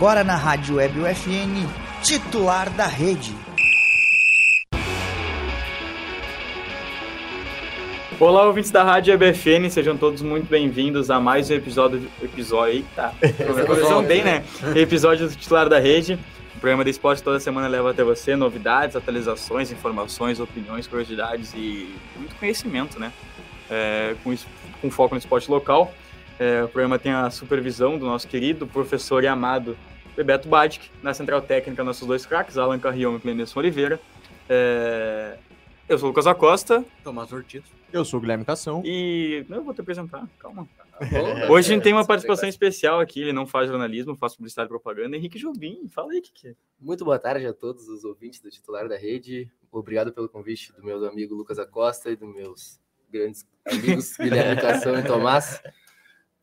Agora na Rádio Web UFN, titular da rede. Olá, ouvintes da Rádio EBFN, sejam todos muito bem-vindos a mais um episódio. Episódio. Eita! Começou bem, né? Episódio do titular da rede. O programa de esporte toda semana leva até você novidades, atualizações, informações, opiniões, curiosidades e muito conhecimento, né? É, com, com, foco no esporte local. É, o programa tem a supervisão do nosso querido professor e amado Bebeto Badic, na central técnica, nossos dois craques, Alan Carrion e Clenilson Oliveira. É, eu sou o Lucas Acosta. Tomás Ortiz. Eu sou o Guilherme Cação. E. Não, eu vou te apresentar, calma. Hoje a gente tem uma participação especial aqui, ele não faz jornalismo, faz publicidade e propaganda. Henrique Jobim, fala aí, que Muito boa tarde a todos os ouvintes do titular da rede. Obrigado pelo convite do meu amigo Lucas Acosta e dos meus grandes amigos Guilherme Cação e Tomás.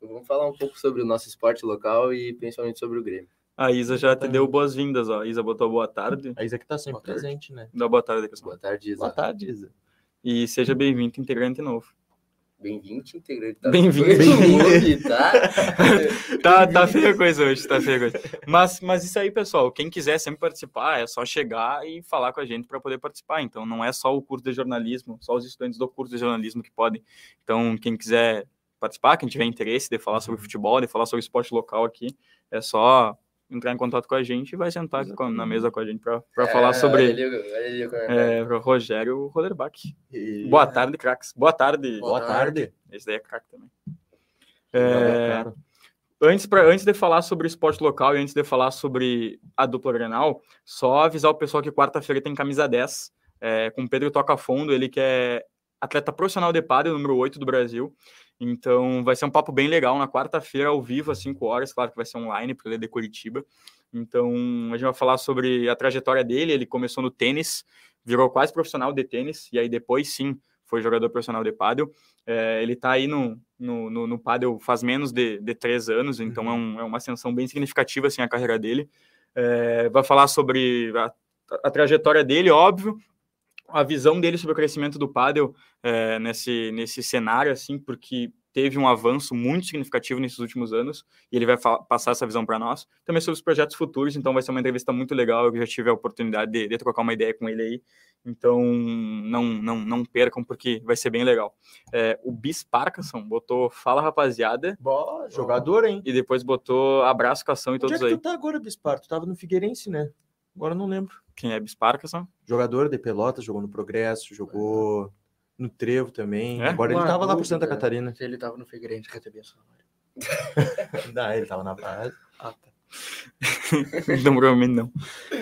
Vamos falar um pouco sobre o nosso esporte local e principalmente sobre o Grêmio. A Isa já te deu boas-vindas, ó. A Isa botou boa tarde. A Isa que tá sempre presente, né? Dá boa tarde, Boa tarde, Isa. Boa tarde, Isa. E seja bem-vindo, integrante novo. Bem-vindo, integrante. Tá Bem-vindo. Bem tá? tá, tá feia a coisa hoje, tá feia a coisa. Mas, mas isso aí, pessoal, quem quiser sempre participar, é só chegar e falar com a gente para poder participar. Então, não é só o curso de jornalismo, só os estudantes do curso de jornalismo que podem. Então, quem quiser participar, quem tiver interesse de falar sobre futebol, de falar sobre esporte local aqui, é só entrar em contato com a gente e vai sentar com, na mesa com a gente para é, falar sobre ele. É, Rogério Rollerbach. E... Boa tarde, craques. Boa tarde. Boa, tarde. Esse daí é craque também. É, antes, pra, antes de falar sobre esporte local e antes de falar sobre a dupla Grenal, só avisar o pessoal que quarta-feira tem camisa 10 é, com Pedro Toca Fundo, ele que é atleta profissional de pádel, número 8 do Brasil. Então vai ser um papo bem legal na quarta-feira, ao vivo, às 5 horas. Claro que vai ser online, porque ele é de Curitiba. Então a gente vai falar sobre a trajetória dele. Ele começou no tênis, virou quase profissional de tênis, e aí depois sim foi jogador profissional de pádel. É, ele está aí no, no, no, no pádel faz menos de, de três anos, então é, um, é, uma ascensão bem significativa assim, a carreira dele. É, vai falar sobre a, a trajetória dele, óbvio, a visão dele sobre o crescimento do paddle é, nesse, nesse cenário, assim, porque teve um avanço muito significativo nesses últimos anos e ele vai passar essa visão para nós. Também sobre os projetos futuros, então vai ser uma entrevista muito legal. Eu já tive a oportunidade de, de trocar uma ideia com ele aí, então não não não percam porque vai ser bem legal. É, o Bis Parkinson botou fala rapaziada, Boa, jogador hein? E depois botou abraço cação e todos Onde é que aí. Tu tá agora Bispar? Tu tava no Figueirense, né? Agora não lembro. Quem é Bisparcason? Jogador de Pelotas, jogou no Progresso, jogou no Trevo também. É? Agora ele estava lá por Santa Catarina. Ele estava no Figueirense, recebia salário. não, ele estava na base. Ah, tá. não, provavelmente não.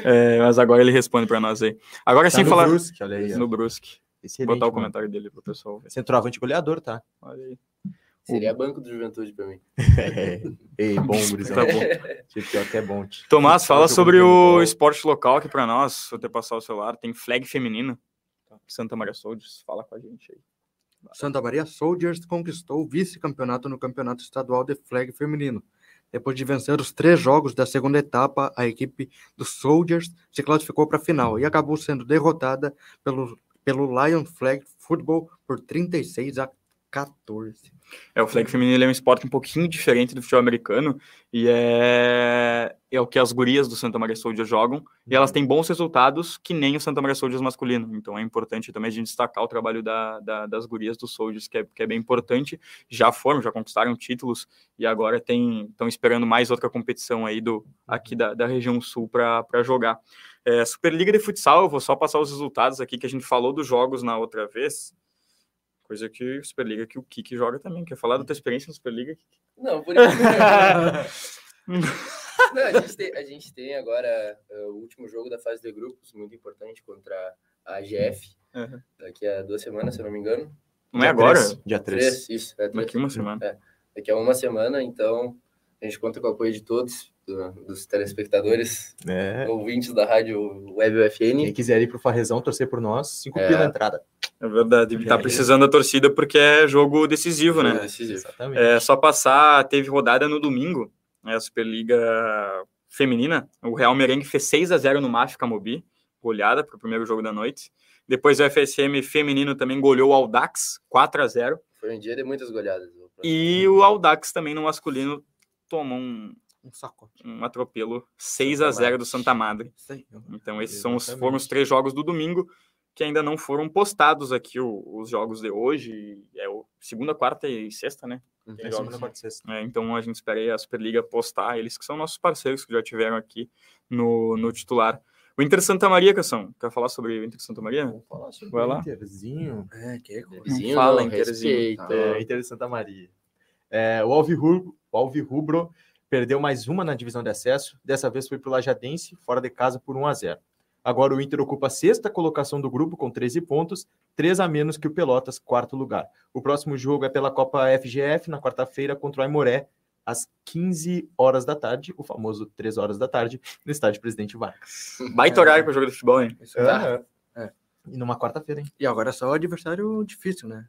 É, mas agora ele responde para nós aí. Agora tá sim, falar. Brusque, olha aí. No Brusque. Vou botar o comentário dele pro pessoal. Ver. Centroavante goleador, tá? Olha aí. Seria banco do Juventude para mim. É, ei, bom, gurizão. tá bom. Que é bom. Tomás, fala sobre o esporte local aqui para nós. Vou até passar o celular. Tem flag feminino. Santa Maria Soldiers, fala com a gente aí. Santa Maria Soldiers conquistou o vice-campeonato no campeonato estadual de flag feminino. Depois de vencer os três jogos da segunda etapa, a equipe dos Soldiers se classificou para a final e acabou sendo derrotada pelo, pelo Lion Flag Football por 36 a 14. É, o flag feminino é um esporte um pouquinho diferente do futebol americano e é, é o que as gurias do Santa Maria Soldiers jogam e elas têm bons resultados que nem o Santa Maria Soldiers masculino. Então é importante também a gente destacar o trabalho da, da, das gurias do Soldiers, que é, que é bem importante. Já foram, já conquistaram títulos e agora estão esperando mais outra competição aí do, aqui da, da região sul para jogar. É, Superliga de Futsal, eu vou só passar os resultados aqui que a gente falou dos jogos na outra vez. Coisa que Superliga que o Kiki joga também. Quer falar da tua experiência na Superliga? Não, por enquanto. não, a gente, tem, a gente tem agora uh, o último jogo da fase de grupos, muito importante, contra a AGF. Uhum. Daqui a duas semanas, se eu não me engano. Não é agora? Dia 3. Isso, é Daqui uma semana. É, daqui a uma semana, então a gente conta com o apoio de todos, do, dos telespectadores, é. ouvintes da rádio Web UFN. Quem quiser ir pro Farrezão torcer por nós, cinco é. pila entrada. É verdade, tá precisando da torcida porque é jogo decisivo, né? É decisivo. Exatamente. É só passar, teve rodada no domingo, né, a Superliga Feminina, o Real Merengue fez 6 a 0 no MAF Camobi, goleada para o primeiro jogo da noite. Depois o FSM feminino também goleou o Audax 4 a 0. Foi um dia de muitas goleadas. E o Audax também no masculino tomou um Um sacote. Um atropelo 6 a 0 do Santa Madre. Então, esses são os, foram os três jogos do domingo que ainda não foram postados aqui, o, os jogos de hoje. É o segunda, quarta e sexta, né? Tem jogos, segunda, quarta e sexta. É, então a gente espera aí a Superliga postar, eles que são nossos parceiros que já tiveram aqui no, no titular. O Inter Santa Maria, Cação, quer falar sobre o Inter Santa Maria? Vamos falar sobre Vai lá. o Interzinho. É, que coisa. Vizinho, fala, não, Interzinho. respeita. É, Inter Santa Maria. É, o Alvirrubro, o Alvirrubro perdeu mais uma na divisão de acesso. Dessa vez foi para o Lajadense, fora de casa por 1 a 0. Agora o Inter ocupa a sexta colocação do grupo com 13 pontos, 3 a menos que o Pelotas, quarto lugar. O próximo jogo é pela Copa FGF na quarta-feira contra o Aimoré, às 15 horas da tarde, o famoso 3 horas da tarde, no estádio Presidente Vargas. Baita horário para jogo de futebol, hein? Isso aí. Tá. É. E numa quarta-feira, hein? E agora é só o adversário difícil, né?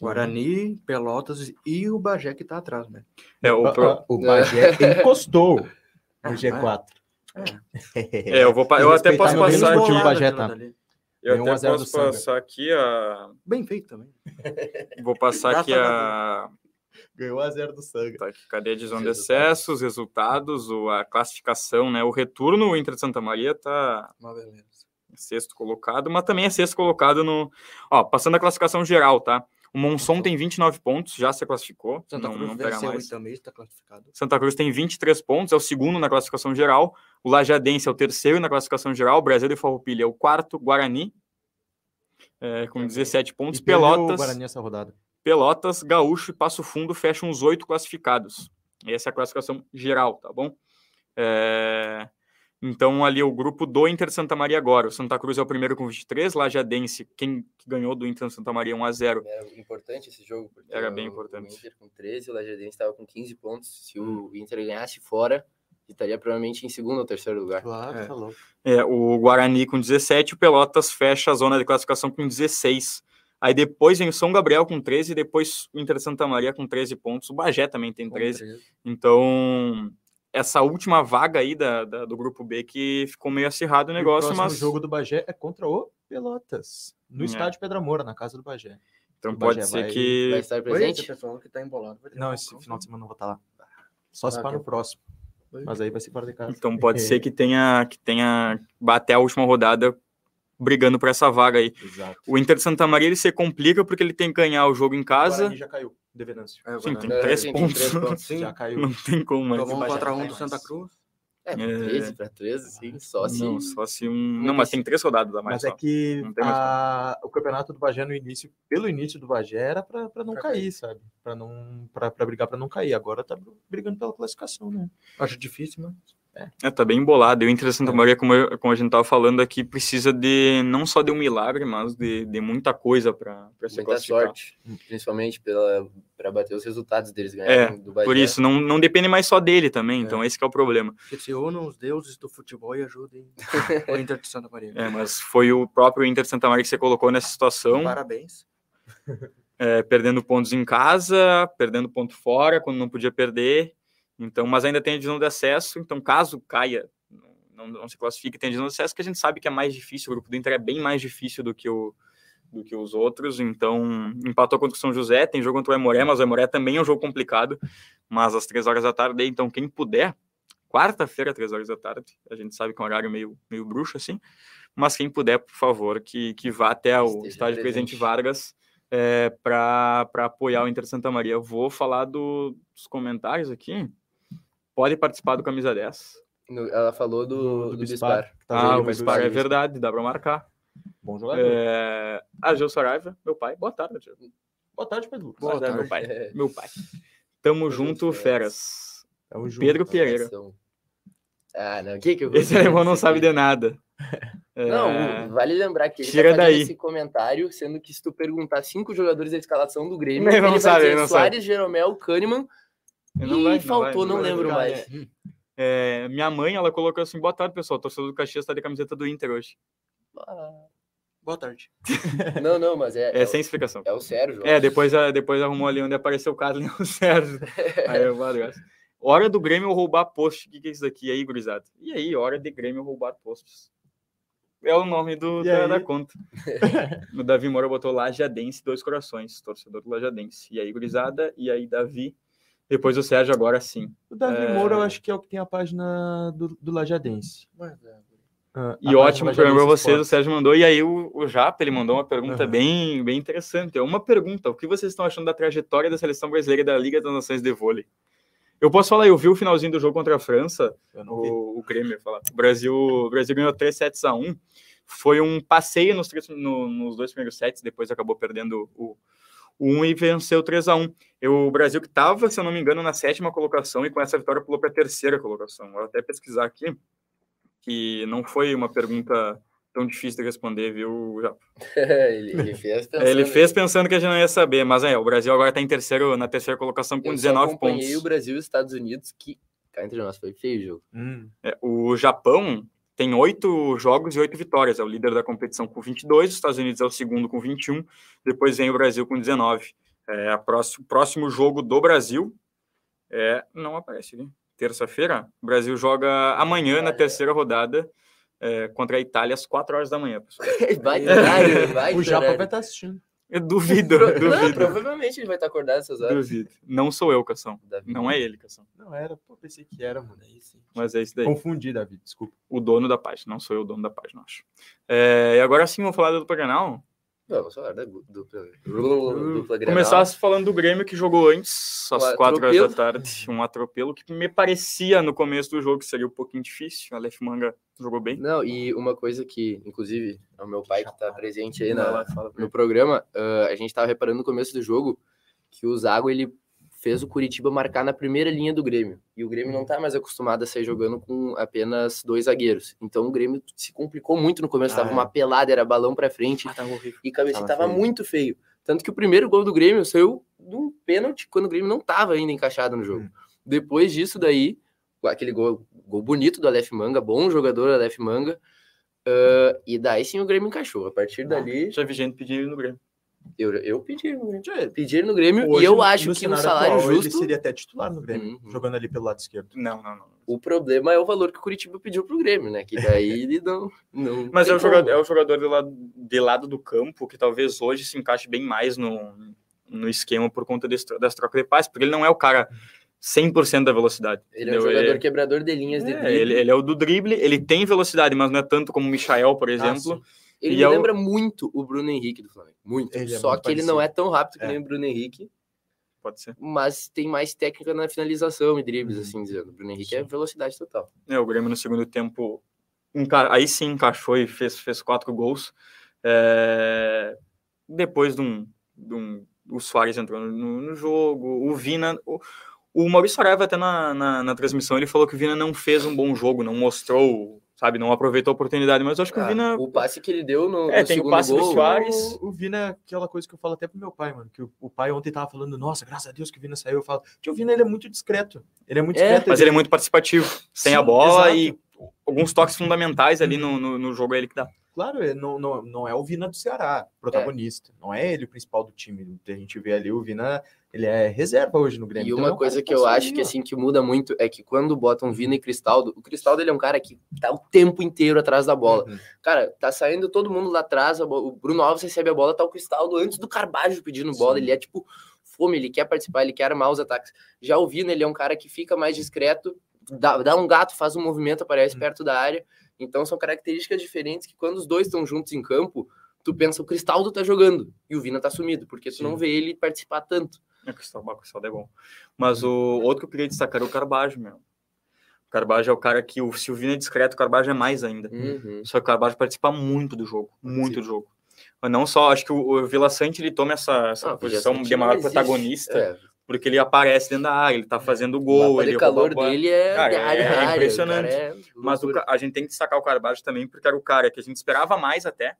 Guarani, Pelotas e o Bagé que tá atrás, né? É, o, pro- O Bagé encostou no G4. é, eu, vou, eu até posso passar aqui. Bolado Bagé, tá? Eu Deu 1 a até 0 do posso passar aqui a. Bem feito também. Vou passar aqui a. Ganhou a 0 do Sanga. Tá aqui, cadê a divisão de Resultados. acesso, os resultados, o- a classificação, né? O retorno, o Inter de Santa Maria tá Uma beleza. sexto colocado, mas também é sexto colocado no. Ó, passando a classificação geral, tá? O Monson tem 29 pontos, já se classificou. Santa não, Cruz não pega mais. e também está classificado. Santa Cruz tem 23 pontos, é o segundo na classificação geral. O Lajadense é o terceiro na classificação geral. O Brasil de Farroupilha é o quarto. Guarani, é, com 17 pontos. E Pelotas, Guarani essa rodada. Pelotas, Gaúcho e Passo Fundo fecham os oito classificados. Essa é a classificação geral, tá bom? É, Então, ali o grupo do Inter Santa Maria agora. O Santa Cruz é o primeiro com 23, Lajadense, quem que ganhou do Inter Santa Maria 1 a 0 Era importante esse jogo, porque Era bem o- importante. O Inter com 13, o Lajadense estava com 15 pontos. Se o Inter ganhasse fora, estaria provavelmente em segundo ou terceiro lugar. Claro, É. tá louco. É, o Guarani com 17, o Pelotas fecha a zona de classificação com 16. Aí depois vem o São Gabriel com 13, depois o Inter Santa Maria com 13 pontos. O Bagé também tem 13. Então, essa última vaga aí da, da- do grupo B que ficou meio acirrado o negócio, o próximo mas jogo do Bagé é contra o Pelotas, no É. estádio Pedra Moura, na casa do Bagé. então o pode Bagé ser vai- que Vai estar Oi, presente? esse pessoal que tá embolado. Não, esse final de semana não vou estar lá. Só se Ah, for que- no próximo. Oi. Mas aí vai ser fora de casa. então pode ser que tenha que tenha bater a última rodada brigando por essa vaga aí. Exato. O Inter de Santa Maria ele se complica porque ele tem que ganhar o jogo em O casa. Guarani já caiu, de Venâncio. É, o Sim, tem É, três sim, tem pontos. três pontos. Sim. Já caiu. Não tem como, mas Tomou um Bagé 4x1 não do Santa mais. Cruz. É, É. 13 para 13, sim, só se. não, só se um. Não, mas tem três rodadas a mais. Mas é só. que Não tem mais a- o campeonato do Bagé no início, pelo início do Bagé, era pra, pra não Pra cair, sabe? Pra, não, pra, pra brigar pra não cair. Agora tá brigando pela classificação, né? Acho difícil, mas. É, tá bem embolado. E o Inter de Santa É. Maria, como, eu- como a gente tava falando aqui, precisa de não só de um milagre, mas de, de muita coisa para se Muita classificar. sorte, principalmente para bater os resultados deles É, ganharem do Bagé. Por isso, não, não depende mais só dele também. É. Então, esse que é o problema. Que se unam os deuses do futebol e ajudem o Inter de Santa Maria. É, mas foi o próprio Inter de Santa Maria que se colocou nessa situação, Parabéns. é, perdendo pontos em casa, perdendo ponto fora, quando não podia perder. Então, mas ainda tem a divisão de acesso. Então, caso caia, não, não se classifique, tem a divisão de acesso, que a gente sabe que é mais difícil. O grupo do Inter é bem mais difícil do que o do que os outros, então empatou contra o São José, tem jogo contra o Emoré, mas o Emoré também é um jogo complicado, mas às três horas da tarde, então quem puder, quarta-feira, três horas da tarde, a gente sabe que é um horário meio, meio bruxo assim, mas quem puder, por favor, que, que vá até o Esteja estádio Presidente. Vargas é, para apoiar o Inter Santa Maria. Eu vou falar do- dos comentários aqui, pode participar do Camisa 10. No- Ela falou do, do, Bispar. que tá ah, o Bispar é verdade, dá para marcar. Bom jogador. É... Ah, Gil Saraiva, meu pai. Boa tarde, Gil. Boa tarde, Pedro. Boa Boa tarde, meu pai. É. Meu pai. Tamo junto, junto, feras. Tamo junto. Pedro Pereira. Ah, não. O que que eu Esse alemão não sabe de nada. Não, É, vale lembrar que ele Tira tá daí. esse comentário, sendo que se tu perguntar cinco jogadores da escalação do Grêmio, Ele ele, não vai sabe, dizer ele não Soares, Jeromel, Kahneman não e vai, faltou, não, vai, lembro vai. mais. É, minha mãe, ela colocou assim, boa tarde, pessoal. Torcedor do Caxias tá de camiseta do Inter hoje. Ah, Boa tarde. Não, não, mas é, É, é, sem o, explicação. é o Sérgio. É, depois, depois arrumou ali onde apareceu o Carlos e o Sérgio. Aí eu atrás. Hora do Grêmio roubar post. O que, que é isso daqui? Aí, gurizada? E aí, hora de Grêmio roubar posts. É o nome do, da, da conta. o Davi Moura botou Lajadense, dois corações, torcedor do Lajadense. E aí, gurizada? E aí, Davi? Depois o Sérgio, agora sim. O Davi É. Moura, eu acho que é o que tem a página do, do Lajadense. Ah, E ótimo pra Lajadense vocês, o. Sérgio mandou. E aí o, o Japa, ele mandou uma pergunta Aham. bem, bem interessante. É uma pergunta, o que vocês estão achando da trajetória da seleção brasileira da Liga das Nações de Vôlei? Eu posso falar, eu vi o finalzinho do jogo contra a França, o, o Grêmio, falar. O Brasil, o Brasil ganhou 3 sets a 1. Foi um passeio nos, três- no- nos dois primeiros sets, depois acabou perdendo o 1 e venceu 3 a 1. Eu, o Brasil que estava, se eu não me engano, na sétima colocação e com essa vitória pulou para a terceira colocação. Vou até pesquisar aqui, que não foi uma pergunta tão difícil de responder, viu? Ele, ele fez pensando. Ele fez pensando que a gente não ia saber, mas é, o Brasil agora está em terceiro, na terceira colocação com Eu só 19 acompanhei pontos. o Brasil e os Estados Unidos, que cá entre nós foi feio o jogo. Hum, É, o Japão tem oito jogos e oito vitórias, é o líder da competição com 22, os Estados Unidos é o segundo com 21, depois vem o Brasil com 19. É, a próximo, próximo jogo do Brasil é, não aparece aqui, terça-feira, o Brasil joga amanhã na terceira rodada é, contra a Itália às 4 horas da manhã, pessoal. vai horário, vai o Japa horário. vai estar assistindo. Eu duvido, Pro- Não, duvido, provavelmente ele vai estar acordado essas horas. duvido. Não sou eu, Cação. Davi. Não é ele, Cação. Não era, pô, pensei que era, mano. Mas é isso daí. Confundi, Davi, desculpa. O dono da página, não sou eu o dono da página, acho. É, e agora sim, vamos falar do dupla Grenal. Vamos falar da gu- dupla, dupla Grenal. Começar falando do Grêmio que jogou antes, às Um 4 horas da tarde. Um atropelo que me parecia no começo do jogo que seria um pouquinho difícil. A Aleph Manga jogou bem. Não, e uma coisa que, inclusive, é o meu pai que está presente aí na, no programa, ah, a gente estava reparando no começo do jogo que o Zago ele fez o Curitiba marcar na primeira linha do Grêmio. E o Grêmio não tá mais acostumado a sair jogando com apenas dois zagueiros. Então o Grêmio se complicou muito no começo, Ah, tava é. uma pelada, era balão para frente Ah, horrível. e cabeça Tava tava feio. muito feio. Tanto que o primeiro gol do Grêmio saiu de um pênalti quando o Grêmio não tava ainda encaixado no jogo. Hum. Depois disso daí, aquele gol, gol bonito do Aleph Manga, bom jogador Aleph Manga, ah, e daí sim o Grêmio encaixou. A partir dali, Já vi gente pedir no Grêmio. Eu, eu pedi no Grêmio. Pedi no Grêmio Hoje, e eu acho que no cenário salário atual, Ele justo, seria até titular no Grêmio, Uhum. jogando ali pelo lado esquerdo. Não, não, não. o problema é o valor que o Curitiba pediu pro Grêmio, né? Que daí ele não. não Mas é o, jogador, é o jogador de lado, de lado do campo que talvez hoje se encaixe bem mais no, no esquema por conta desse das trocas de passes, porque ele não é o cara 100% da velocidade. Ele é um entendeu? jogador quebrador de linhas de É, drible. ele, ele é o do drible, ele tem velocidade, mas não é tanto como o Michael, por exemplo. sim. Ele E me é o- lembra muito o Bruno Henrique do Flamengo. Muito. Ele é Só muito que ele não parecido. é tão rápido que É. nem o Bruno Henrique, Pode ser. mas tem mais técnica na finalização e dribles, Uhum. assim dizendo. O Bruno Henrique é velocidade total. É, o Grêmio no segundo tempo, aí sim encaixou e fez, fez quatro gols. É, Depois de um, de um- O Soares entrando no, no jogo, o Vina. O, o Maurício Saraiva, até na, na, na transmissão, ele falou que o Vina não fez um bom jogo, não mostrou, sabe, não aproveitou a oportunidade, mas eu acho que o Ah, Vina. O passe que ele deu no, É, no tem o passe do gol. Soares. O, o Vina é aquela coisa que eu falo até pro meu pai, mano. Que o, o pai ontem tava falando, nossa, graças a Deus que o Vina saiu. Eu falo, que o Vina ele é muito discreto. Ele é muito É, discreto. Mas ele é muito participativo, sem Sim, a bola exato. e alguns toques fundamentais ali no, no, no jogo é ele que dá. Claro, ele não, não, não é o Vina do Ceará, protagonista. Não é ele o principal do time. A gente vê ali, o Vina, ele é reserva hoje no Grêmio. E Então, uma é um coisa que eu acho que assim que muda muito é que quando botam Vina e Cristaldo, o Cristaldo ele é um cara que tá o tempo inteiro atrás da bola. Uhum. Cara, tá saindo todo mundo lá atrás, o Bruno Alves recebe a bola, tá o Cristaldo antes do Carbajo pedindo bola, Sim. ele é tipo fome, ele quer participar, ele quer armar os ataques. Já o Vina, ele é um cara que fica mais discreto, dá, dá um gato, faz um movimento, aparece Hum. perto da área. Então são características diferentes que quando os dois estão juntos em campo, tu pensa o Cristaldo tá jogando e o Vina tá sumido, porque tu Sim. não vê ele participar tanto. É, o Cristal, o Cristal é bom. Mas o outro que eu queria destacar é o Carbajo, meu. O Carbajo é o cara que, o Silvino é discreto, o Carbajo é mais ainda. Uhum. Só que o Carbajo participa muito do jogo, muito do jogo. Mas não só, acho que o, o Vila Sante ele toma essa, essa Ah, posição de maior protagonista, É, porque ele aparece dentro da área, ele tá fazendo o gol, ele rouba a calor bola. dele é, Cara, é área a área, impressionante. o é Mas o a gente tem que destacar o Carbajo também, porque era o cara que a gente esperava mais até.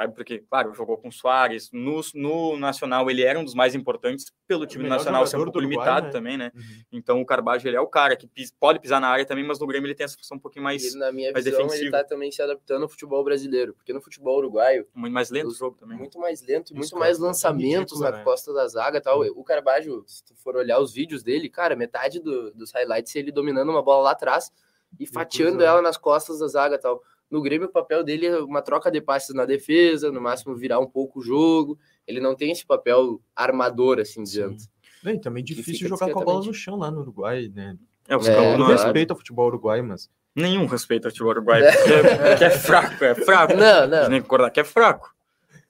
Sabe? Porque, claro, jogou com o Soares, no, no Nacional ele era um dos mais importantes, pelo time melhor nacional ser um pouco Uruguai, limitado né? também, né? Uhum. Então o Carbajo ele é o cara que pis- pode pisar na área também, mas no Grêmio ele tem essa função um pouquinho mais, Ele, na minha mais visão, ele defensivo. tá também se adaptando ao futebol brasileiro, porque no futebol uruguaio, muito mais lento o jogo também. muito mais lento e muito mais cara, é lançamentos ridículo, na né? costa da zaga e tal. O Carbajo, se tu for olhar os vídeos dele, cara, metade do- dos highlights é ele dominando uma bola lá atrás e fatiando ela nas costas da zaga e tal. No Grêmio, o papel dele é uma troca de passes na defesa, no máximo virar um pouco o jogo. Ele não tem esse papel armador, assim, dizendo. Não, e também difícil jogar com a bola no chão lá no Uruguai, né? É, os É, não claro. respeito ao futebol uruguai, mas Nenhum respeito ao futebol uruguaio. Porque é, porque é fraco, é fraco. Não, não. que concordar que é fraco.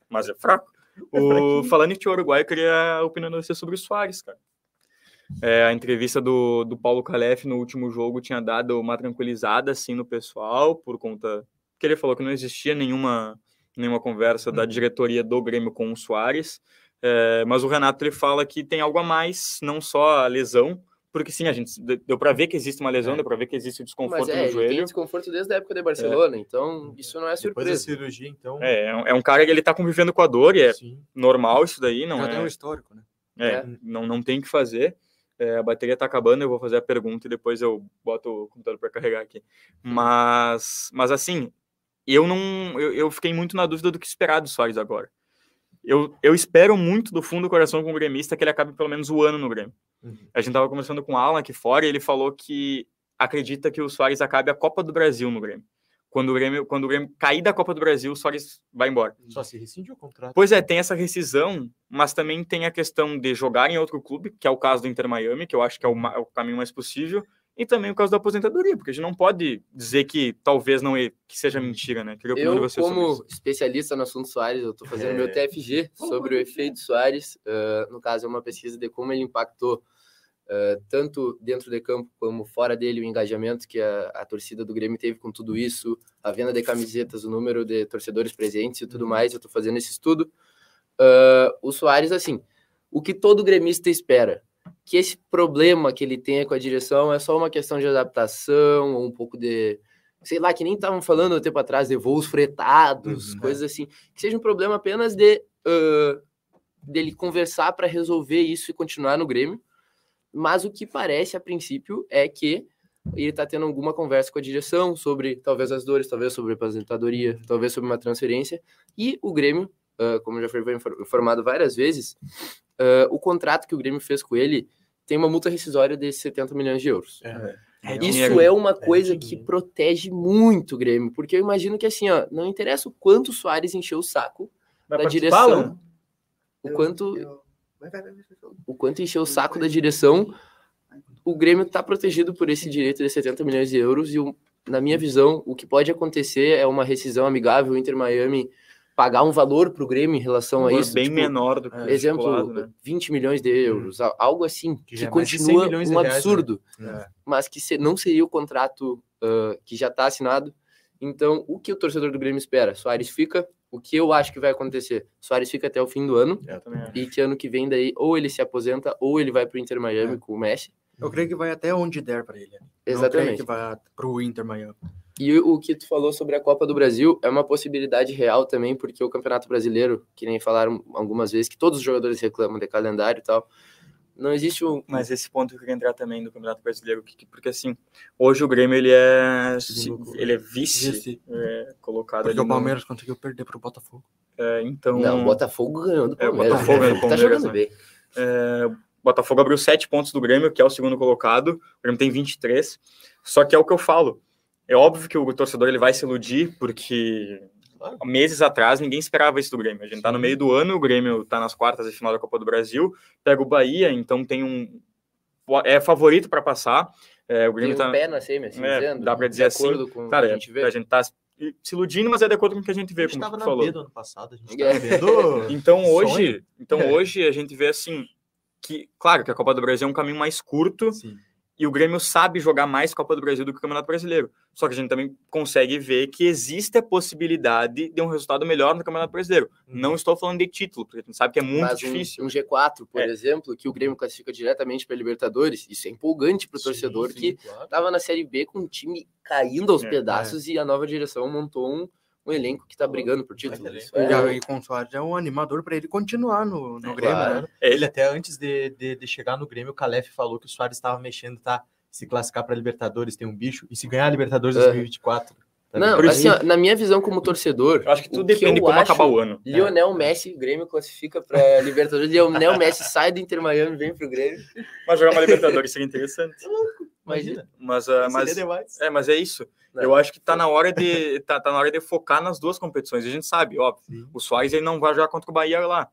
Mas é fraco. O, falando em futebol uruguaio, eu queria a opinião de você sobre o Soares, cara. É, a entrevista do, do Paulo Calef no último jogo tinha dado uma tranquilizada assim no pessoal, por conta que ele falou que não existia nenhuma, nenhuma conversa da diretoria do Grêmio com o Soares. É, mas o Renato ele fala que tem algo a mais, não só a lesão, porque sim, a gente deu para ver que existe uma lesão, deu para ver que existe o Mas desconforto é, no ele tem joelho. desconforto desde a época de Barcelona, então isso não é depois da surpresa. cirurgia, então. É, é um- é um cara que ele tá convivendo com a dor e é sim. normal isso daí, não Já é? tem um histórico, né? É, É. Não, não tem o que fazer. É, a bateria tá acabando, eu vou fazer a pergunta e depois eu boto o computador para carregar aqui. Mas, mas assim, eu não, eu, eu fiquei muito na dúvida do que esperar do Soares agora. Eu, eu espero muito do fundo do coração com o gremista que ele acabe pelo menos o ano no Grêmio. Uhum. A gente tava conversando com o Alan aqui fora e ele falou que acredita que o Soares acabe a Copa do Brasil no Grêmio. Quando o Grêmio, quando o Grêmio cair da Copa do Brasil, o Soares vai embora. Só se rescindiu o contrato. Pois é, tem essa rescisão, mas também tem a questão de jogar em outro clube, que é o caso do Inter Miami, que eu acho que é o, é o caminho mais possível, e também o caso da aposentadoria, porque a gente não pode dizer que talvez não é, que seja mentira, né? Queria Eu, como especialista no assunto Soares, eu estou fazendo É. meu TFG sobre o efeito Soares. ah, no caso, é uma pesquisa de como ele impactou ah, tanto dentro de campo como fora dele o engajamento que a, a torcida do Grêmio teve com tudo isso, a venda de camisetas, o número de torcedores presentes e tudo mais. Eu estou fazendo esse estudo. Ah, o Soares, assim, o que todo gremista espera? Que esse problema que ele tenha com a direção é só uma questão de adaptação, ou um pouco de sei lá, que nem estavam falando um tempo atrás de voos fretados, Uhum, coisas assim, que seja um problema apenas de ah, dele conversar para resolver isso e continuar no Grêmio. Mas o que parece a princípio é que ele está tendo alguma conversa com a direção sobre talvez as dores, talvez sobre aposentadoria, talvez sobre uma transferência. E o Grêmio, ah, como já foi infor- informado várias vezes, ah, o contrato que o Grêmio fez com ele tem uma multa rescisória de 70 milhões de euros. É. É Isso é uma coisa que dinheiro. protege muito o Grêmio, porque eu imagino que assim, ó, não interessa o quanto o Soares encheu o saco Vai da direção, o quanto Eu- vai, vai, vai, vai. o quanto encheu o saco da direção, o Grêmio está protegido por esse direito de 70 milhões de euros e o- na minha visão, o que pode acontecer é uma rescisão amigável, Inter Miami pagar um valor para o Grêmio em relação a valor isso, bem tipo, menor do que o exemplo, né? 20 milhões de euros, a- algo assim, que, já é mais de 100 continua um reais, né? absurdo É. mas que se- não seria o contrato ah, que já está assinado. Então, o que o torcedor do Grêmio espera? Soares fica. O que eu acho que vai acontecer? Soares fica até o fim do ano e que ano que vem daí ou ele se aposenta ou ele vai para o Inter Miami É. com o Messi. Eu creio que vai até onde der para ele. Não creio Exatamente. que vai pro Inter Miami. E o o que tu falou sobre a Copa do Brasil é uma possibilidade real também, porque o Campeonato Brasileiro, que nem falaram algumas vezes, que todos os jogadores reclamam de calendário e tal, não existe um. Mas esse ponto eu queria entrar também do Campeonato Brasileiro, que- que- porque assim, hoje o Grêmio ele é, ele é vice, Vice. é, colocado Porque ali o no- Palmeiras conseguiu perder pro Botafogo. é, então, Não, o Botafogo ganhou do É, o Palmeiras. Botafogo ganhou do tá Palmeiras, jogando né? bem. É, o Botafogo abriu sete pontos do Grêmio, que é o segundo colocado. O Grêmio tem 23. Só que é o que eu falo. É óbvio que o torcedor ele vai se iludir, porque Claro. meses atrás ninguém esperava isso do Grêmio. A gente tá no meio do ano, o Grêmio tá nas quartas de final da Copa do Brasil, pega o Bahia, então tem um. É favorito para passar. É, o Tem Grêmio um tá. pé na semi, assim, É, dizendo, dá pra de dizer assim, acordo com o que Cara, a gente vê. a gente tá se iludindo, mas é de acordo com o que a gente vê, A gente como tava tu na falou. B do ano passado, a gente É. tava vendo... Então Sonho. hoje, então É. hoje a gente vê assim que, claro, que a Copa do Brasil é um caminho mais curto Sim. E o Grêmio sabe jogar mais Copa do Brasil do que o Campeonato Brasileiro. Só que a gente também consegue ver que existe a possibilidade de um resultado melhor no Campeonato Brasileiro. Não estou falando de título, porque a gente sabe que é muito Mas um- difícil. Um, G4, por É. exemplo, que o Grêmio classifica diretamente para Libertadores, isso é empolgante para o torcedor sim, que claro. estava na Série B com o time caindo aos É, pedaços e a nova direção montou um, um elenco que está brigando por título. Baita Isso E é- aí, com o Soares é um animador para ele continuar no, no É, Grêmio, claro. né? É, Ele até antes de, de, de chegar no Grêmio, o Calef falou que o Soares estava mexendo, tá? Se classificar para Libertadores tem um bicho, e se ganhar a Libertadores É. 2024. tá Não, Por assim, ó, na minha visão como torcedor, eu acho que tudo depende de como acho- acabar o ano. Lionel Messi, o Grêmio classifica para Libertadores, Lionel Messi sai do Inter Miami, vem pro Grêmio. Mas jogar uma Libertadores seria interessante. Imagina. Mas, Seria mas, é, mas é isso. Não. Eu acho que tá na hora de tá, tá na hora de focar nas duas competições. A gente sabe, óbvio. Sim. O Soares ele não vai jogar contra o Bahia lá.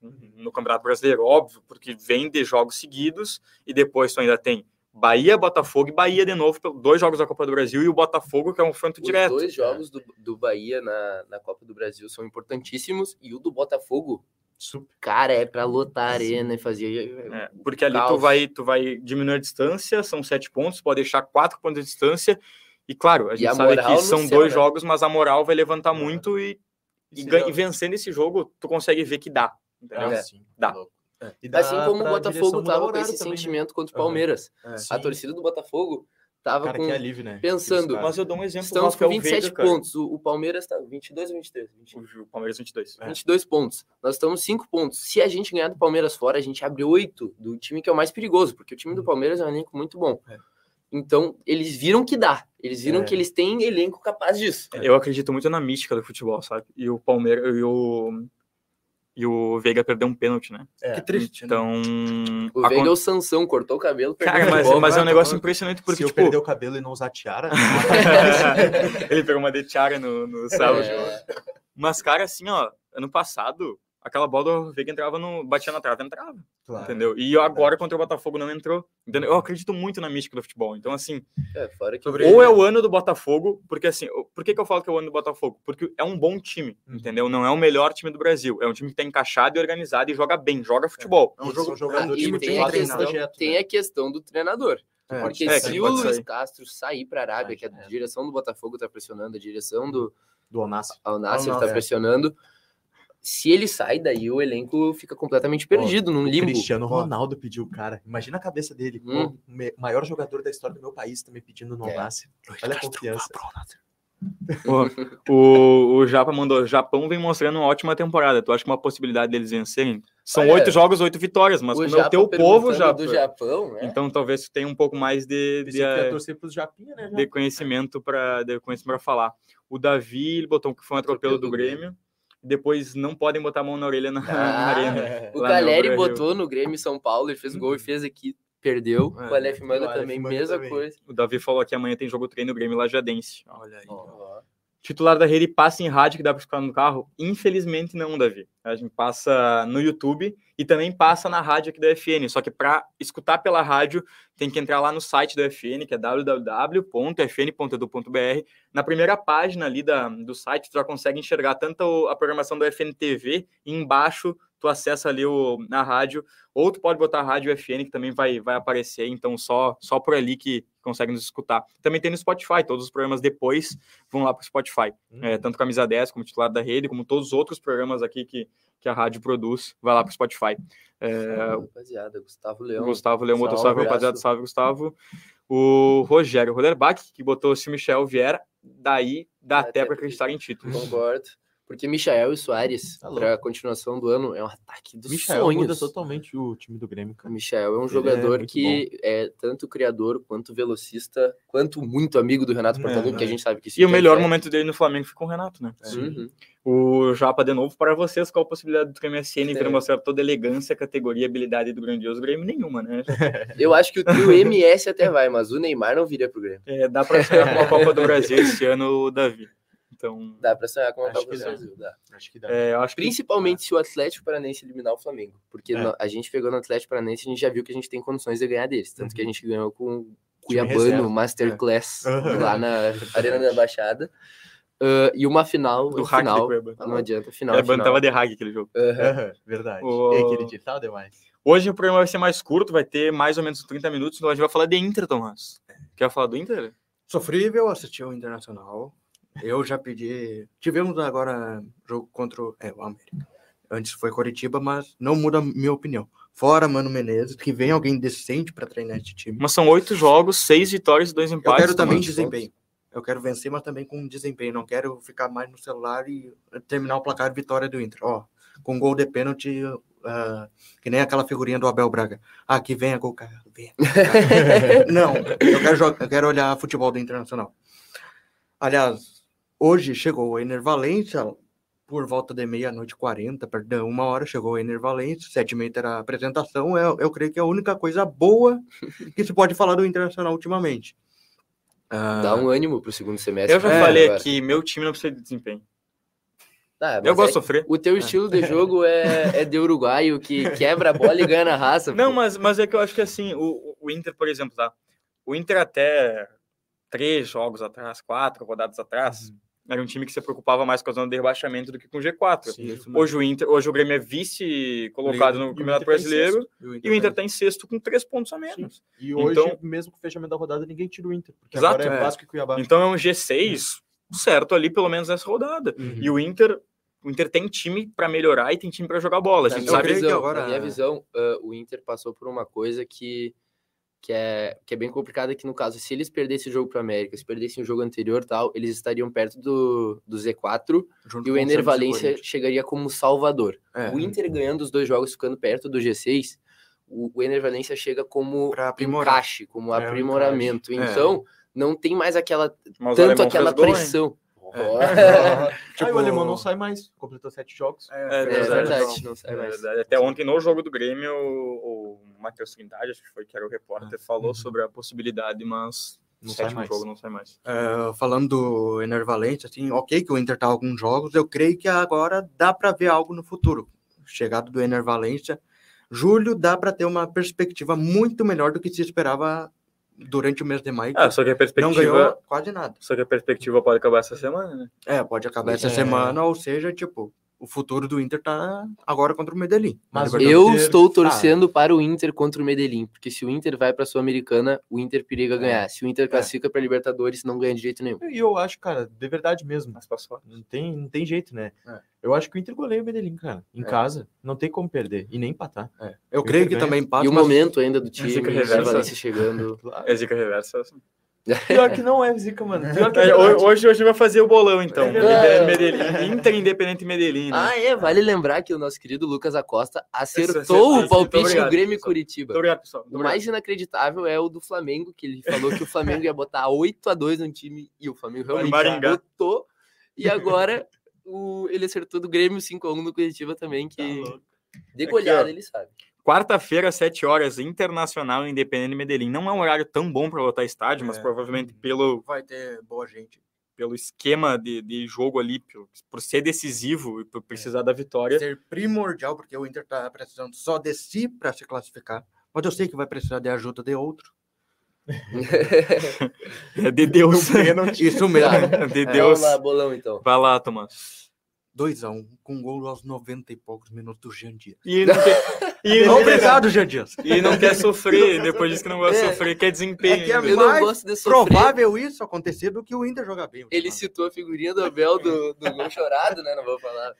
no Campeonato Brasileiro, óbvio, porque vem de jogos seguidos e depois tu ainda tem Bahia, Botafogo e Bahia de novo, dois jogos da Copa do Brasil e o Botafogo, que é um confronto Os direto. dois jogos do, do Bahia na, na Copa do Brasil são importantíssimos e o do Botafogo. Cara, é pra lotar a arena e fazer. É, porque ali tu vai, tu vai diminuir a distância, são sete pontos, pode deixar quatro pontos de distância. E claro, a gente a sabe que são céu, dois né? jogos, mas a moral vai levantar É. muito e, e, Esse gan- jogo- e vencendo esse jogo, tu consegue ver que dá. Entendeu? Ah, É. sim. Dá. E dá Assim como o Botafogo tava com esse também, né? sentimento contra o. Palmeiras. É. A torcida do Botafogo tava Cara, com. que alívio, né? pensando. Mas eu dou um exemplo. Estamos com 27 Veiga, pontos. O, o Palmeiras tá 22 ou 23? 20, O Palmeiras 22. É. 22 pontos. Nós estamos 5 pontos. Se a gente ganhar do Palmeiras fora, a gente abre 8 do time que é o mais perigoso, porque o time do Palmeiras é um elenco muito bom. É. Então, eles viram que dá. Eles viram É. que eles têm elenco capaz disso. Eu acredito muito na mística do futebol, sabe? E o Palmeiras e o e o Veiga perdeu um pênalti, né? É. Que triste, né? Então, O a Veiga é o Sansão, cortou o cabelo, perdeu cara, o mas, futebol. mas é um vai, negócio vai. impressionante Se porque eu tipo, perder o cabelo e não usar tiara, ele pegou uma de tiara no, no sábado. É. Mas cara, assim, ó, ano passado aquela bola do Veiga entrava no batia na trave, entrava. claro. Entendeu? E agora contra o Botafogo não entrou. Entendeu? Eu acredito muito na mística do futebol. Então, assim, É, fora que ou é o ano do Botafogo, porque assim, por que, que eu falo que é o ano do Botafogo? Porque é um bom time, Uhum. entendeu? Não é o melhor time do Brasil. É um time que tá encaixado e organizado e joga bem, joga futebol. É um E jogo são jogadores e time tem a, questão, projeto, tem né? a questão do treinador. É. Porque É, se o Luiz sair. Castro sair para a Arábia, que a É. direção do Botafogo está pressionando, a direção do do Onassi. Al Nassr Al está Nassr. pressionando, se ele sai, daí o elenco fica completamente perdido num O limbo. Cristiano Ronaldo pediu o cara. Imagina a cabeça dele. pô, Hum. O maior jogador da história do meu país também pedindo no É. Olha a confiança. Pô, o, o Japa mandou, Japão vem mostrando uma ótima temporada. Tu acha que uma possibilidade deles vencerem? São oito jogos, oito vitórias, mas o como é o teu povo, Japa. do Japão, né? Então talvez tu tenha um pouco mais de, de, pros Japinha, né? de conhecimento para de falar. O Davi ele botou que foi um atropelo Atropelo do do Grêmio. Depois não podem botar a mão na orelha na, na Ah, arena. O Lá no Caleri Brasil. botou no Grêmio São Paulo, ele fez gol e fez aqui, perdeu. É, o Aleph Manga o Aleph também, Manga mesma também. coisa. O Davi falou que amanhã tem jogo treino Grêmio Lajadense. Olha aí. Ó, Titular da rede passa em rádio que dá para escutar no carro? Infelizmente não, Davi. A gente passa no YouTube e também passa na rádio aqui da FN. Só que para escutar pela rádio tem que entrar lá no site da FN, que é www.fn.edu.br. Na primeira página ali da, do site, tu já consegue enxergar tanto a programação do FN TV e embaixo tu acessa ali o, na rádio, ou tu pode botar a rádio FN que também vai, vai aparecer, então só, só por ali que consegue nos escutar. Também tem no Spotify, todos os programas depois vão lá para o Spotify. Hum. É, tanto Camisa 10 como titular da rede, como todos os outros programas aqui que, que a rádio produz, vai lá para o Spotify. É, salve, rapaziada, Gustavo Leão. Gustavo Leão Salve, salve, rapaziada, salve, Gustavo. O Rogério Roderbach, que botou se o Michel vier, daí dá até até para acreditar em títulos. Concordo. Porque Michael e Soares, Tá para a continuação do ano, é um ataque dos Michael muda sonhos. totalmente o time do Grêmio, O cara. Michel é um Ele é jogador muito que é tanto criador, quanto velocista, quanto muito amigo do Renato É, Portaluppi, que a é. gente sabe que E o melhor momento dele no Flamengo foi com o Renato, né? Uhum. O Japa, de novo, para vocês, qual a possibilidade do Grêmio SN vir É. mostrar toda a elegância, categoria, habilidade do grandioso Grêmio? Nenhuma, né? Eu acho que o trio MS até vai, mas o Neymar não viria pro Grêmio. É, dá para com a Copa do Brasil esse ano, Davi. Então, Dá pra sonhar com a Acho Copa que do. Brasil, dá. Acho que dá. é, eu acho que Principalmente se o Atlético Paranaense eliminar o Flamengo. Porque É. a gente pegou no Atlético Paranaense e a gente já viu que a gente tem condições de ganhar deles. Tanto que a Uhum. gente ganhou com Cuiabano. Masterclass Uhum. lá na Arena da Baixada. Ah, e uma final, do o hack final, não adianta, final, Cuiabá final. tava de hack aquele jogo. Aham, verdade. O- E aquele digital demais. Hoje o programa vai ser mais curto, vai ter mais ou menos 30 minutos, então a gente vai falar de Inter, Tomás. Quer falar do Inter? Sofrível assistir o Internacional. Eu já pedi. Tivemos agora jogo contra o, é, o América. Antes foi Coritiba, mas não muda a minha opinião. Fora Mano Menezes, que vem alguém decente para treinar esse time. Mas são oito jogos, seis vitórias e dois Eu empates. quero também Tomás. desempenho. Eu quero vencer, mas também com desempenho. Não quero ficar mais no celular e terminar o placar vitória do Inter. Ó, com gol de pênalti, ah, que nem aquela figurinha do Abel Braga. Ah, que venha gol, cara. Venha. Não, eu quero, jogar, eu quero olhar futebol do Internacional. Aliás, hoje chegou o Ener Valência, por volta de meia-noite e 40, perdão, uma hora chegou o Ener Valência, sete e meia era a apresentação. Eu, eu creio que é a única coisa boa que se pode falar do Internacional ultimamente. Ah, Dá um ânimo pro segundo semestre. Eu já né, falei agora. aqui, meu time não precisa de desempenho. Tá, Eu gosto é- de sofrer. O teu estilo de jogo é, é de uruguaio que quebra a bola e ganha na raça. Não, pô. mas, mas é que eu acho que assim, o, o Inter, por exemplo, tá? O Inter até três jogos atrás, quatro rodadas atrás, era um time que se preocupava mais com a zona de rebaixamento do que com o G4. Hoje o Inter, hoje o Grêmio é vice colocado no Campeonato tá Brasileiro e o Inter está em sexto com três pontos a menos. E hoje, Então- mesmo com o fechamento da rodada, ninguém tira o Inter. Porque Exato, agora é é. Vasco e Cuiabá. Então é um G6 certo ali, pelo menos nessa rodada. Uhum. E o Inter, o Inter tem time para melhorar e tem time para jogar bola. A Na gente minha eu sabe visão, agora- na minha visão, ah, o Inter passou por uma coisa que, que, é, que é bem complicada, que no caso, se eles perdessem o jogo para América, se perdessem o jogo anterior e tal, eles estariam perto do, do Z4 Junto e o Ener Valência chegaria como salvador. É. O Inter ganhando os dois jogos, ficando perto do G6, o, o Ener Valência chega como encaixe, como É, aprimoramento. Então, não tem mais aquela mas o tanto aquela gol, pressão. Aí Tipo- o alemão não sai mais. Completou sete jogos. É É verdade. verdade, não sai É mais. verdade. Até ontem no jogo do Grêmio, o, o Matheus Trindade, acho que foi que era o repórter, falou sobre a possibilidade, mas Não no sai sétimo mais. jogo não sai mais. É, falando do Ener Valencia, assim, ok que o Inter tá alguns jogos, eu creio que agora dá para ver algo no futuro. Chegada do Ener Valencia, julho dá para ter uma perspectiva muito melhor do que se esperava durante o mês de maio. Ah, só que a não perspectiva, ganhou quase nada. só que a perspectiva pode acabar essa semana, né? É, pode acabar essa É. semana, ou seja, tipo, o futuro do Inter tá agora contra o Medellín. Mas eu- Inter- estou Ah. torcendo para o Inter contra o Medellín, porque se o Inter vai para a Sul-Americana, o Inter periga ganhar. Se o Inter classifica para Libertadores, não ganha de jeito nenhum. E eu acho, cara, de verdade mesmo. Mas passou. Não tem, não tem jeito, né? É. Eu acho que o Inter goleia o Medellín, cara. Em É. casa, não tem como perder. E nem empatar. Eu creio Inter que ganha. também passa. E o mas- momento ainda do time, reversa. Valência chegando. Claro. É zica reversa. assim. Pior que não é zica, mano. Pior que é É, hoje, hoje vai fazer o bolão, então. É. Inter, Medellín, Inter Independente Medellín, né? Ah, é, vale lembrar que o nosso querido Lucas Acosta acertou o palpite obrigado, do Grêmio pessoal. Curitiba. Muito obrigado, pessoal. Muito O obrigado. mais inacreditável é o do Flamengo, que ele falou que o Flamengo ia botar 8 a 2 no time e o Flamengo realmente botou. E agora o, ele acertou do Grêmio 5 a 1 no Curitiba também, que de Aqui, goleada ó. ele sabe. Quarta-feira, 7 horas, Internacional Independente Medellín. Não é um horário tão bom para lotar estádio, mas É. provavelmente pelo, Vai ter boa gente. pelo esquema de, de jogo ali, por, por ser decisivo e por precisar da vitória. Ser primordial, porque o Inter tá precisando só de si para se classificar. Mas eu sei que vai precisar de ajuda de outro. É de Deus. Isso mesmo. É de Deus. Vamos lá, bolão então. Vai lá, Tomás. 2x1, com gol aos 90 e poucos minutos do Jean Dias. E não quer, e não Obrigado, Jean Dias. e não quer sofrer, depois diz que não gosta de É. sofrer, quer desempenho. É que é. Eu não mais gosto de sofrer. Provável isso acontecer do que o Inter jogar bem. Ele citou a figurinha do Abel do, do gol chorado, né? Não vou falar.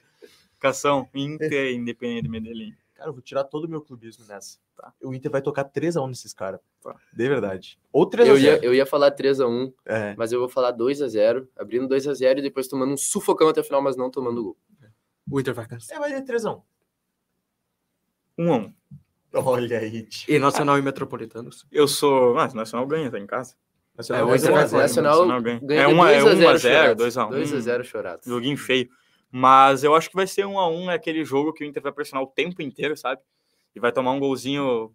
Cação, Inter Independente Medellín. Cara, eu vou tirar todo o meu clubismo nessa. Tá. O Inter vai tocar 3x1 nesses caras. De verdade. Ou 3x0. Eu ia, eu ia falar 3x1, É. mas eu vou falar 2x0, abrindo 2x0 e depois tomando um sufocão até o final, mas não tomando gol. O Inter vai cansar. É, vai ter 3x1. 1 a 1 Olha aí, tio. E Nacional e Metropolitanos. Eu sou. Ah, Nacional ganha, tá em casa. É, o Inter o vai fora, Nacional ganha. ganha É de 1 a 2x0 0, chorados. 2x1. 2x0 chorados. Joguinho feio. Mas eu acho que vai ser 1 a 1 é aquele jogo que o Inter vai pressionar o tempo inteiro, sabe? E vai tomar um golzinho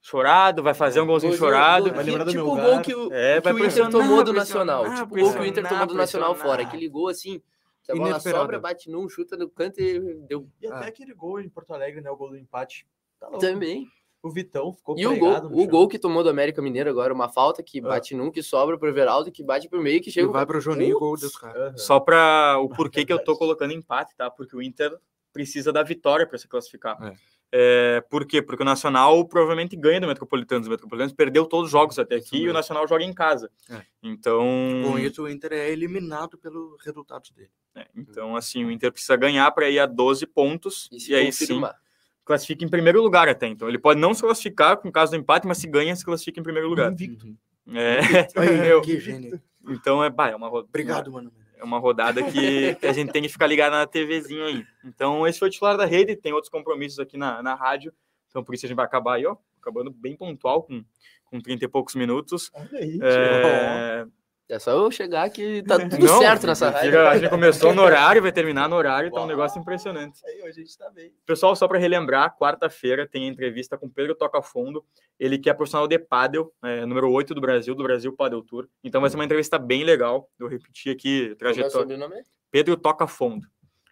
chorado, vai fazer um golzinho, Golzinho- chorado. golzinho, Vai lembrar do tipo meu o gol que o, É, que o Inter tomou do Nacional. Tipo o gol que o Inter tomou do Nacional fora. Aquele gol assim, que a bola Inesperado. sobra, bate num, chuta no canto e deu E até Ah. aquele gol em Porto Alegre, né? O gol do empate. Tá louco. também. O Vitão ficou E o gol, no o gol que tomou do América Mineiro agora, uma falta que Ah. bate num, que sobra pro Everaldo, que bate pro meio, que E chega. vai pro Juninho, gol dos caras. Aham. Só para o porquê que eu tô colocando empate, tá? Porque o Inter precisa da vitória para se classificar. É. É, por quê? Porque o Nacional provavelmente ganha do Metropolitanos. O Metropolitanos perdeu todos os jogos até aqui e o. Nacional joga em casa. É. Então, Com isso, o Inter é eliminado pelos resultados dele. é, então assim, o Inter precisa ganhar para ir a 12 pontos E e, se aí confirmar. sim classifica em primeiro lugar até. Então, ele pode não se classificar com caso do empate, mas se ganha, se classifica em primeiro lugar. Invicto. É, Aí, meu, que gênio. então é, bah, é uma ro- Obrigado, mano. É uma rodada que, que a gente tem que ficar ligado na TVzinha aí. Então, esse foi o titular da rede, tem outros compromissos aqui na, na rádio. Então, por isso a gente vai acabar aí, ó, acabando bem pontual, com, com 30 e poucos minutos. Olha aí, tio. É, É só eu chegar que tá tudo não, certo nessa rádio. A gente começou no horário, vai terminar no horário, tá um negócio impressionante. Aí, hoje a gente tá bem. Pessoal, só para relembrar, quarta-feira tem a entrevista com Pedro Tocafondo, ele que é profissional de pádel, é, número 8 do Brasil, do Brasil Padel Tour. Então vai ser uma entrevista bem legal. Eu repeti aqui, é o trajetória. sobrenome? Pedro Tocafondo.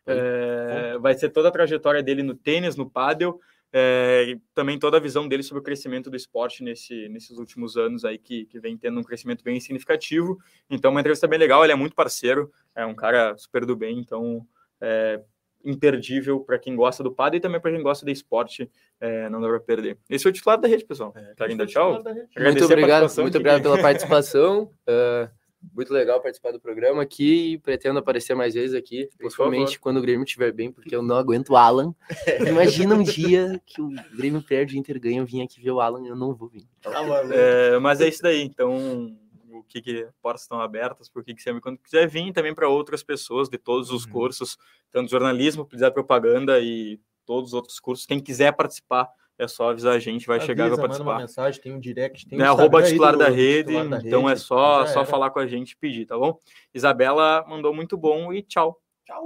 É, vai ser toda a trajetória dele no tênis, no pádel, é, e também toda a visão dele sobre o crescimento do esporte nesse, nesses últimos anos aí, que, que vem tendo um crescimento bem significativo. Então, uma entrevista bem legal, ele é muito parceiro, é um cara super do bem, então é imperdível para quem gosta do pádel e também para quem gosta de esporte, é, não dá para perder. Esse é o titular da rede, pessoal. É, Querem dar tchau? Muito obrigado, muito obrigado pela participação. Uh, muito legal participar do programa aqui e pretendo aparecer mais vezes aqui, principalmente quando o Grêmio estiver bem, porque eu não aguento o Alan. Imagina um dia que o Grêmio perde, o Inter ganha, eu vim aqui ver o Alan, eu não vou vir. Tá é, mas é isso daí, então o que, que portas estão abertas, por que, que você quando quiser vir também para outras pessoas de todos os uhum. cursos, tanto jornalismo, publicidade propaganda e todos os outros cursos, quem quiser participar é só avisar a gente, vai Avisa, chegar para participar. Manda uma mensagem, tem um direct, tem um é, arroba titular, da rede, titular da então é só, só falar com a gente e pedir, tá bom? Isabela mandou muito bom e tchau. Tchau.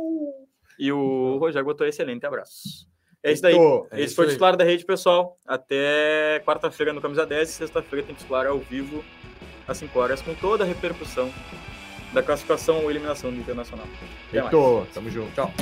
E o Rogério botou excelente abraço. É isso daí. É Esse foi o titular da rede, pessoal. Até quarta-feira no Camisa 10 sexta-feira tem titular ao vivo às 5 horas com toda a repercussão da classificação ou eliminação do Internacional. Até Tamo junto. Tchau.